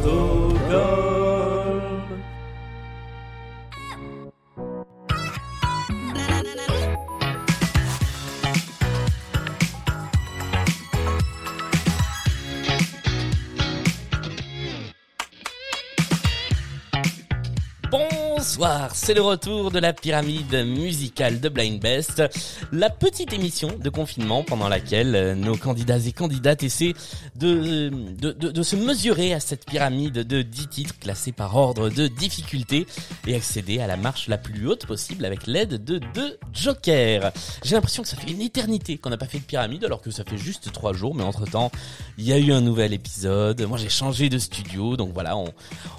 to God. Bonsoir, c'est le retour de la pyramide musicale de Blind Best, la petite émission de confinement pendant laquelle euh, nos candidats et candidates essaient de, de, de, de se mesurer à cette pyramide de 10 titres classés par ordre de difficulté et accéder à la marche la plus haute possible avec l'aide de deux jokers. J'ai l'impression que ça fait une éternité qu'on n'a pas fait de pyramide alors que ça fait juste trois jours, mais entre temps, il y a eu un nouvel épisode. Moi, j'ai changé de studio, donc voilà, on,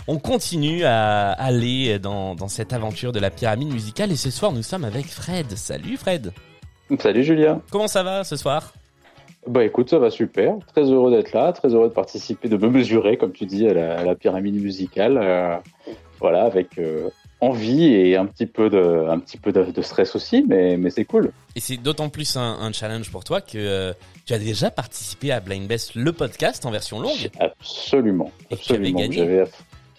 on continue à aller dans, dans cette aventure de la pyramide musicale et ce soir, nous sommes avec Fred. Salut Fred. Salut Julien. Comment ça va ce soir? Bah écoute, ça va super. Très heureux d'être là, très heureux de participer, de me mesurer, comme tu dis, à la, à la pyramide musicale. Euh, voilà, avec euh, envie et un petit peu de, un petit peu de, de stress aussi, mais, mais c'est cool. Et c'est d'autant plus un, un challenge pour toi que euh, tu as déjà participé à Blind Best, le podcast en version longue. Absolument, absolument. gagné. J'avais-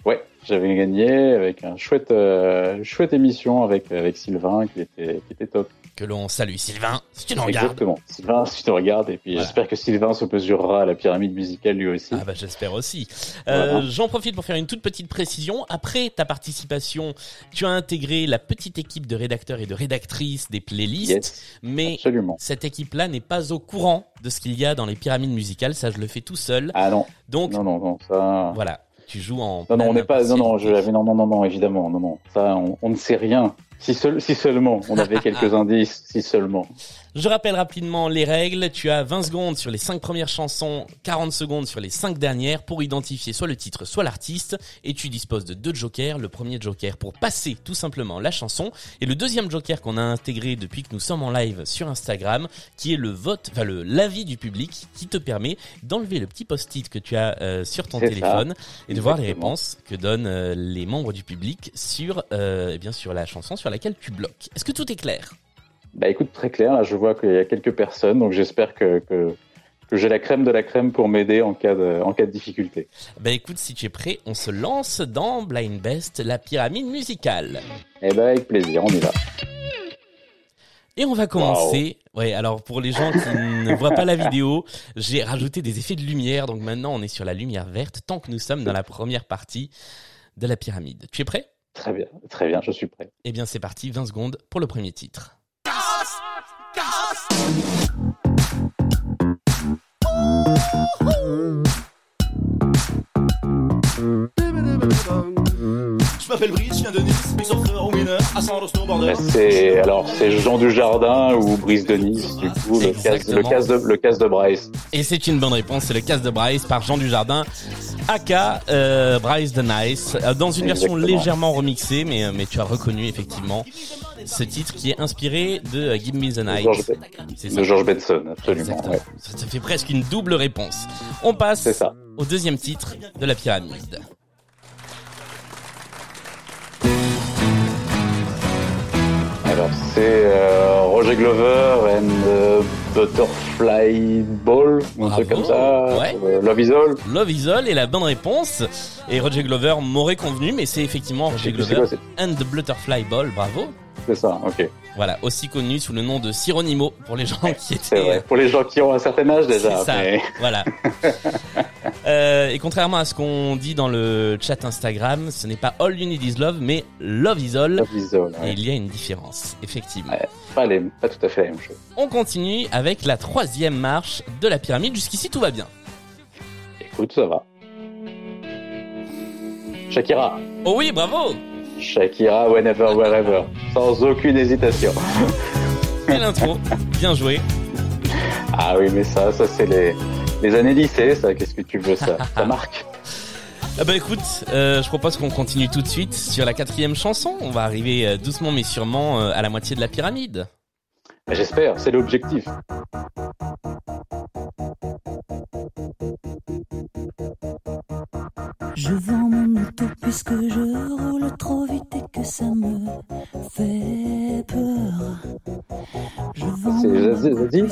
Ouais, j'avais gagné avec un chouette, euh, chouette émission avec avec Sylvain qui était qui était top. Que l'on salue Sylvain, si tu nous regardes. Exactement. Sylvain, si tu te regardes, et puis Voilà. j'espère que Sylvain se mesurera à la pyramide musicale lui aussi. Ah bah j'espère aussi. Euh, Voilà. J'en profite pour faire une toute petite précision. Après ta participation, tu as intégré la petite équipe de rédacteurs et de rédactrices des playlists, Yes, mais absolument. cette équipe-là n'est pas au courant de ce qu'il y a dans les pyramides musicales. Ça, je le fais tout seul. Ah non, Donc non, non, non, ça. voilà, tu joues en. Non, non, on n'est pas. Non, non, je non, non, non, non, évidemment, non, non. Ça, on, on ne sait rien. Si, seul, si seulement on avait quelques indices, si seulement. Je rappelle rapidement les règles. Tu as 20 secondes sur les 5 premières chansons, 40 secondes sur les 5 dernières pour identifier soit le titre, soit l'artiste. Et tu disposes de deux jokers. Le premier joker pour passer tout simplement la chanson. Et le deuxième joker qu'on a intégré depuis que nous sommes en live sur Instagram, qui est le vote, enfin le l'avis du public, qui te permet d'enlever le petit post-it que tu as euh, sur ton C'est téléphone et de voir les réponses que donnent euh, les membres du public sur, euh, eh bien sur la chanson sur laquelle tu bloques. Est-ce que tout est clair? Bah écoute, très clair. Là, je vois qu'il y a quelques personnes, donc j'espère que que, que j'ai la crème de la crème pour m'aider en cas de en cas de difficulté. Ben écoute, si tu es prêt, on se lance dans Blind Best, la pyramide musicale. Eh ben avec plaisir, on y va. Et on va commencer. Ouais, alors pour les gens qui ne voient pas la vidéo, j'ai rajouté des effets de lumière, donc maintenant on est sur la lumière verte tant que nous sommes dans la première partie de la pyramide. Tu es prêt? Très bien, très bien, je suis prêt. Eh bien c'est parti, 20 secondes pour le premier titre. M'appelle Brice, je viens de Nice, big surfeur au winner, à San snowboarder. C'est alors c'est Jean Dujardin ou Brice de Nice, du coup le casse, le casse de le casse de Bryce. Et c'est une bonne réponse, c'est le casse de Bryce par Jean Dujardin, aka euh, Bryce the Nice, euh, dans une version légèrement remixée, mais, euh, mais tu as reconnu effectivement ce titre qui est inspiré de Give Me the De Night. George, C'est ça. de George Benson, absolument. Ouais. Ça, ça fait presque une double réponse. On passe C'est ça. au deuxième titre de la pyramide. C'est euh, Roger Glover and Butterfly Ball, un truc comme ça. Ouais. Euh, Love is All. Love is All est la bonne réponse. Et Roger Glover m'aurait convenu, mais c'est effectivement Roger Glover quoi, and the Butterfly Ball. Bravo. C'est ça, ok. Voilà, aussi connu sous le nom de Sironimo pour les gens qui étaient vrai. Pour les gens qui ont un certain âge déjà. C'est ça. mais- Voilà. Euh, et contrairement à ce qu'on dit dans le chat Instagram, ce n'est pas All You Need Is Love, mais Love Is All. Love is All. Et il y a une différence, effectivement. Ouais. Pas, les- pas tout à fait la même chose. On continue avec la troisième marche de la pyramide. Jusqu'ici, tout va bien. Écoute, ça va. Shakira. Oh oui, bravo Shakira, whenever, wherever. Sans aucune hésitation. Quelle intro Bien joué. Ah oui, mais ça, ça c'est les, les années lycée, ça. Qu'est-ce que tu veux, ça Ça marque. Ah bah écoute, euh, je propose qu'on continue tout de suite sur la quatrième chanson. On va arriver euh, doucement mais sûrement euh, à la moitié de la pyramide. Mais J'espère, c'est l'objectif. Je vends mon auto puisque je roule trop vite et que ça me fait peur. C'est Zazie,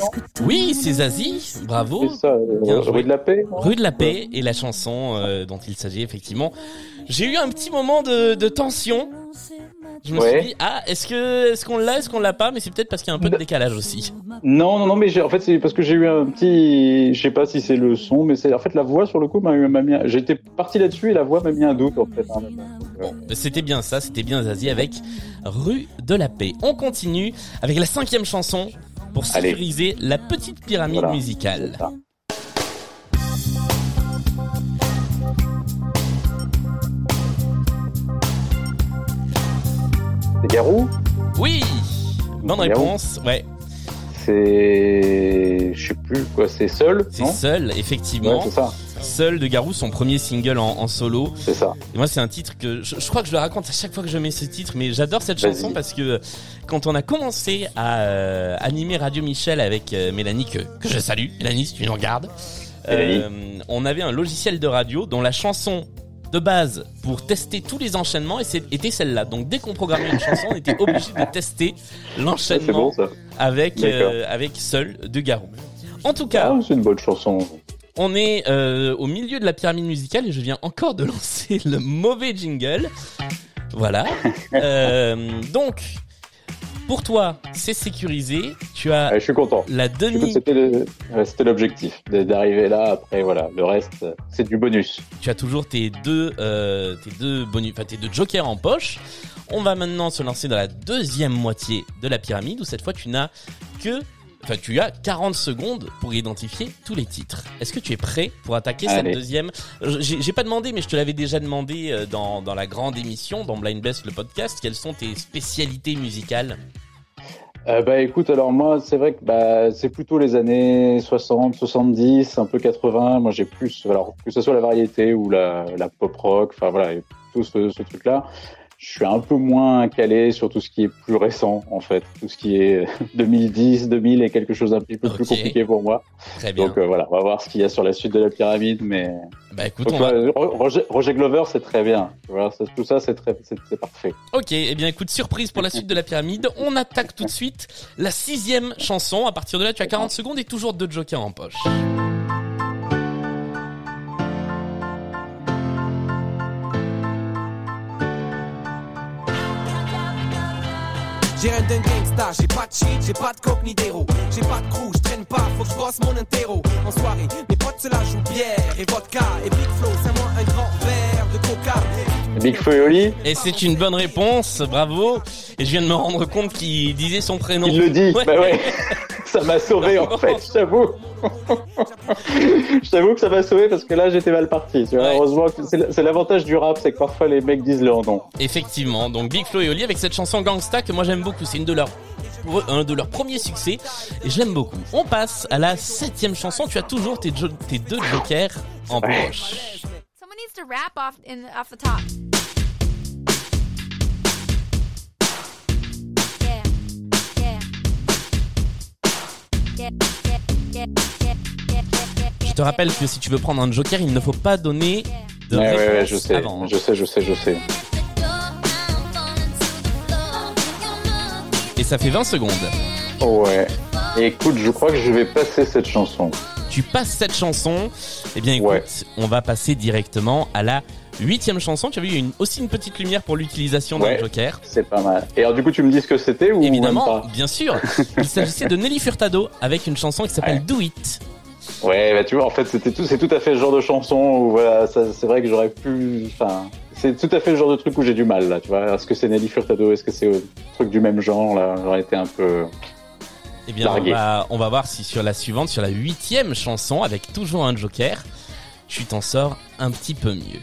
Oui, c'est Zazie, bravo. C'est ça, euh, joué. rue de la Paix. Rue de la Paix et la chanson euh, dont il s'agit effectivement. J'ai eu un petit moment de, de tension. Je me Ouais. suis dit ah est-ce que est-ce qu'on l'a est-ce qu'on l'a pas mais c'est peut-être parce qu'il y a un peu de décalage aussi. Non, non, non, mais j'ai- en fait, c'est parce que j'ai eu un petit, je sais pas si c'est le son, mais c'est en fait la voix sur le coup m'a m'a mis, un- j'étais parti là-dessus et la voix m'a mis un doute en fait. hein. Bon, c'était bien ça, c'était bien Zazie avec Rue de la Paix. On continue avec la cinquième chanson pour Allez. sécuriser la petite pyramide Voilà. musicale. Garou Oui, bonne réponse. Ouais, C'est, je sais plus quoi, c'est seul, c'est Seul, Ouais, effectivement. c'est ça, Seul de Garou, son premier single en, en solo. c'est ça. Et moi, c'est un titre que je, je crois que je le raconte à chaque fois que je mets ce titre, mais j'adore cette chanson parce que quand on a commencé à euh, animer Radio Michel avec euh, Mélanie, que, que je salue, Mélanie, si tu nous regardes, euh, on avait un logiciel de radio dont la chanson de base pour tester tous les enchaînements et c'est- était celle-là. Donc dès qu'on programmait une chanson, on était obligé de tester bon l'enchaînement avec euh, avec Seul de Garou. En tout cas, Ah, c'est une bonne chanson. on est euh, au milieu de la pyramide musicale et je viens encore de lancer le mauvais jingle. Voilà. Euh, donc, pour toi, c'est sécurisé. Tu as Ouais, je suis content. la demi, C'était l'objectif d'arriver là. Après, voilà, le reste, c'est du bonus. tu as toujours tes deux, euh, tes deux bonus, enfin tes deux jokers en poche. On va maintenant se lancer dans la deuxième moitié de la pyramide où cette fois tu n'as que, enfin tu as 40 secondes pour identifier tous les titres. Est-ce que tu es prêt pour attaquer cette deuxième J'ai pas demandé, mais je te l'avais déjà demandé euh, dans, dans la grande émission, dans Blind Best le podcast. Quelles sont tes spécialités musicales Euh, bah écoute, alors moi, c'est vrai que bah, c'est plutôt les années 60, 70, un peu 80. Moi, j'ai plus, alors que ce soit la variété ou la, la pop rock, enfin voilà, tout ce, ce truc-là. Je suis un peu moins calé sur tout ce qui est plus récent, en fait. Tout ce qui est 2010, 2000 est quelque chose d'un petit peu plus compliqué pour moi. Très bien. Donc euh, voilà, on va voir ce qu'il y a sur la suite de la pyramide, mais bah écoute, Donc, on va... tu vois, Ro- Roger, Roger Glover, c'est très bien. Tout ça, c'est très, c'est parfait. Ok, eh bien écoute, surprise pour la suite de la pyramide. On attaque tout de suite la sixième chanson. À partir de là, tu as 40 secondes et toujours deux jokers en poche. J'ai rien d'un gangsta, j'ai pas de shit, j'ai pas de coke ni d'héros. J'ai pas de crew, je traîne pas, faut que je bosse mon interro. En soirée, mes potes se la jouent bière et vodka. Et Big Flow, c'est moi un grand verre de coca. Big Flo et Oli, Et c'est une bonne réponse, bravo. Et je viens de me rendre compte qu'il disait son prénom. il le dit. Ouais. Bah ouais. ça m'a sauvé, en fait, je t'avoue. je t'avoue que ça m'a sauvé parce que là, j'étais mal parti. Tu vois, Ouais. heureusement que c'est l'avantage du rap, c'est que parfois les mecs disent leur nom. Effectivement, donc Big Flo et Oli avec cette chanson Gangsta que moi j'aime beaucoup. C'est une de leurs un de leurs premiers succès et je l'aime beaucoup. On passe à la septième chanson. Tu as toujours tes, jo- tes deux jokers en Ouais. poche. Je te rappelle que si tu veux prendre un joker, il ne faut pas donner de Ouais, ouais, ouais, je sais, avant. je sais, je sais, je sais. Et ça fait 20 secondes. Ouais. Écoute, je crois que je vais passer cette chanson. Tu passes cette chanson. Eh bien écoute, on va passer directement à la huitième chanson. Tu as vu, il y a une, aussi une petite lumière pour l'utilisation d'un joker. C'est pas mal. Et alors, du coup, tu me dis ce que c'était ou Évidemment, pas bien sûr. Il s'agissait de Nelly Furtado avec une chanson qui s'appelle Ouais. Do It. Ouais, bah tu vois, en fait, c'était tout, c'est tout à fait le genre de chanson où voilà, c'est vrai que j'aurais pu, enfin, c'est tout à fait le genre de truc où j'ai du mal là, tu vois. Est-ce que c'est Nelly Furtado, est-ce que c'est un truc du même genre là? J'aurais été un peu. Eh bien, on va, on va voir si sur la suivante, sur la huitième chanson, avec toujours un joker, tu t'en sors un petit peu mieux.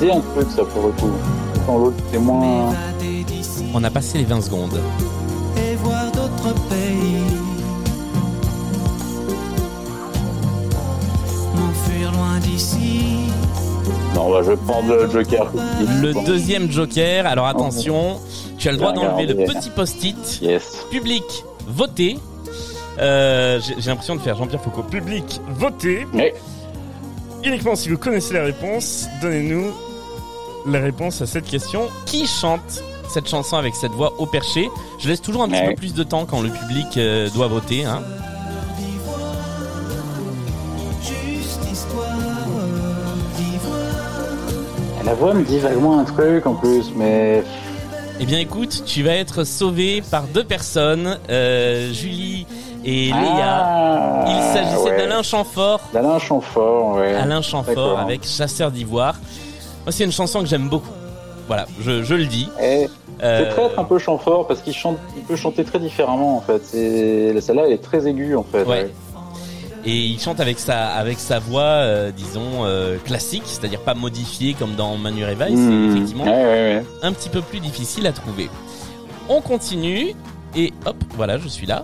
Ça me dit un truc ça pour le coup. Quand l'autre c'est moins. M'évader d'ici On a passé les 20 secondes. et voir d'autres pays. M'enfuir loin d'ici Non, bah, je vais prendre le Joker. Le deuxième joker. Alors attention, tu as le droit d'enlever le petit post-it. Yes. Public, votez. Euh, J'ai l'impression de faire Jean-Pierre Foucault. Public, votez. Uniquement si vous connaissez la réponse, donnez-nous la réponse à cette question. Qui chante cette chanson avec cette voix au perché? Je laisse toujours un petit Ouais. peu plus de temps quand le public euh, doit voter. Hein. La voix me dit vaguement un truc en plus, mais Eh bien écoute, tu vas être sauvé par deux personnes, euh, Julie et Léa. Ah, Il s'agissait ouais. d'Alain Chamfort. D'Alain Chamfort, ouais. Alain Chamfort avec Chasseur d'ivoire. Moi, c'est une chanson que j'aime beaucoup. Voilà, je, je le dis. Et Euh, c'est traître un peu Chamfort parce qu'il chante, il peut chanter très différemment en fait. Celle-là, elle est très aiguë en fait. Ouais. Et il chante avec sa, avec sa voix, euh, disons, euh, classique, c'est-à-dire pas modifiée comme dans Manu. Mmh. C'est effectivement ouais, ouais. un petit peu plus difficile à trouver. On continue et hop, voilà, je suis là.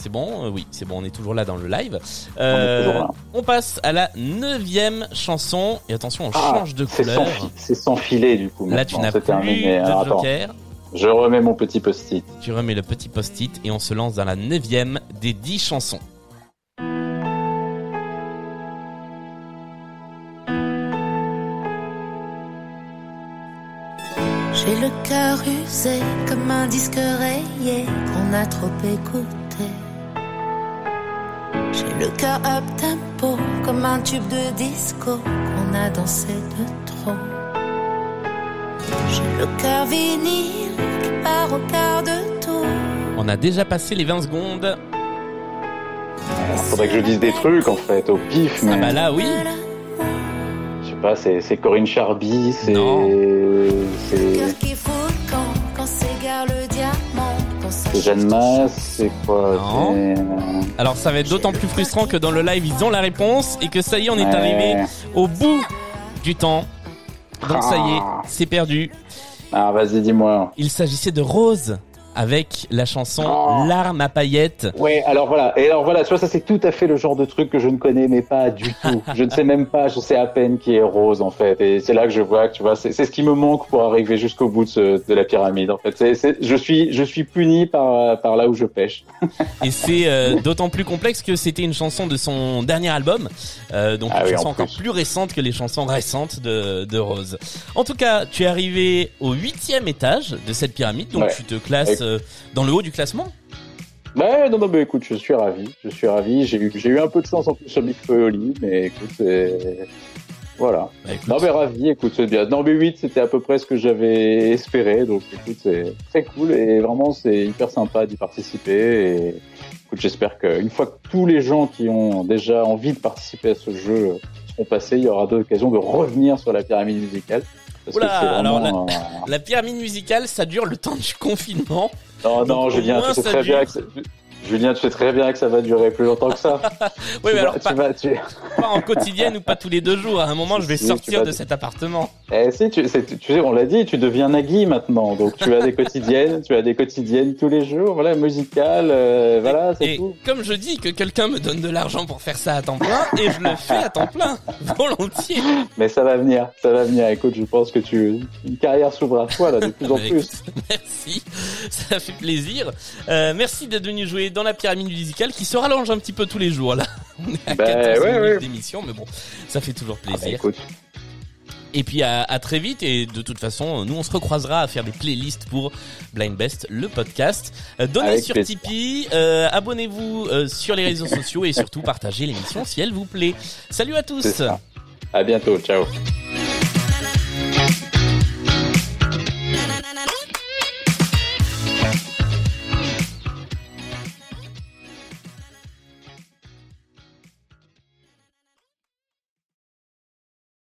C'est bon, euh, oui, c'est bon, on est toujours là dans le live. Euh, toujours là. on passe à la neuvième chanson et attention, on Ah, change de c'est couleur. c'est sans filet du coup. Là, tu n'as plus terminé. de Alors, attends, joker. je remets mon petit post-it. Tu remets le petit post-it et on se lance dans la neuvième des dix chansons. J'ai le cœur usé comme un disque rayé qu'on a trop écouté. J'ai le cœur up tempo comme un tube de disco qu'on a dansé de trop. J'ai le cœur vinyle qui part au quart de tour. On a déjà passé les 20 secondes. Il faudrait que je dise des trucs en fait, au pif, mais Ah bah là, oui. je sais pas, c'est, c'est Corinne Charby, c'est. Jeanne Masse, c'est quoi Non. euh, Alors ça va être d'autant plus frustrant que dans le live ils ont la réponse et que ça y est on est ouais. arrivé au bout du temps. Donc ça y est, Ah. c'est perdu. Ah, vas-y, dis-moi. Il s'agissait de Rose avec la chanson Oh. Larmes à paillettes. Ouais, alors voilà. Et alors voilà, tu vois, ça c'est tout à fait le genre de truc que je ne connais mais pas du tout. je ne sais même pas, je sais à peine qui est Rose en fait. Et c'est là que je vois que tu vois, c'est ce qui me manque pour arriver jusqu'au bout de, ce- de la pyramide en fait. Je suis, je suis puni par par là où je pêche. Et c'est euh, d'autant plus complexe que c'était une chanson de son dernier album. Euh, donc Ah une oui, chanson en encore plus. récente que les chansons récentes de, de Rose. En tout cas, tu es arrivé au huitième étage de cette pyramide. Donc Ouais. tu te classes dans le haut du classement. Ouais, non, non, mais écoute, je suis ravi, je suis ravi. J'ai eu, j'ai eu un peu de chance en plus sur Big Oli, mais écoute, c'est... voilà. Bah, écoute, Non, mais ravi, écoute, c'est bien. Non, mais 8, c'était à peu près ce que j'avais espéré, donc écoute, c'est très cool et vraiment, c'est hyper sympa d'y participer. Et écoute, j'espère qu'une fois que tous les gens qui ont déjà envie de participer à ce jeu seront passés, il y aura d'occasions de revenir sur la pyramide musicale. Oula, alors La pyramide musicale, ça dure le temps du confinement. Non, non, Julien, tu sais très bien que Julien, tu sais très bien que ça va durer plus longtemps que ça. Oui, tu, mais vas, alors tu pas, vas- tu- pas en quotidienne ou pas tous les deux jours. À un moment, je vais Si, sortir vas- de cet appartement. Eh si, tu, sais, on l'a dit, tu deviens Nagui maintenant. Donc tu as des quotidiennes, tu as des quotidiennes tous les jours, voilà, musicales, euh, voilà, c'est Et tout. comme je dis que quelqu'un me donne de l'argent pour faire ça à temps plein, et je le fais à temps plein, volontiers. Mais ça va venir, ça va venir. Écoute, je pense que tu une carrière s'ouvre à toi là de plus en Bah, plus. écoute, merci, ça fait plaisir. Euh, merci d'être venu jouer dans la pyramide musicale qui se rallonge un petit peu tous les jours là. On est à Bah, 14 ouais, minutes ouais. d'émission, mais bon, ça fait toujours Ah bah, plaisir. Et puis à, à très vite et de toute façon, nous on se recroisera à faire des playlists pour Blind Best, le podcast. Euh, donnez Avec sur plaisir. Tipeee, euh, abonnez-vous euh, sur les réseaux sociaux et surtout partagez l'émission si elle vous plaît. Salut à tous. À bientôt, ciao.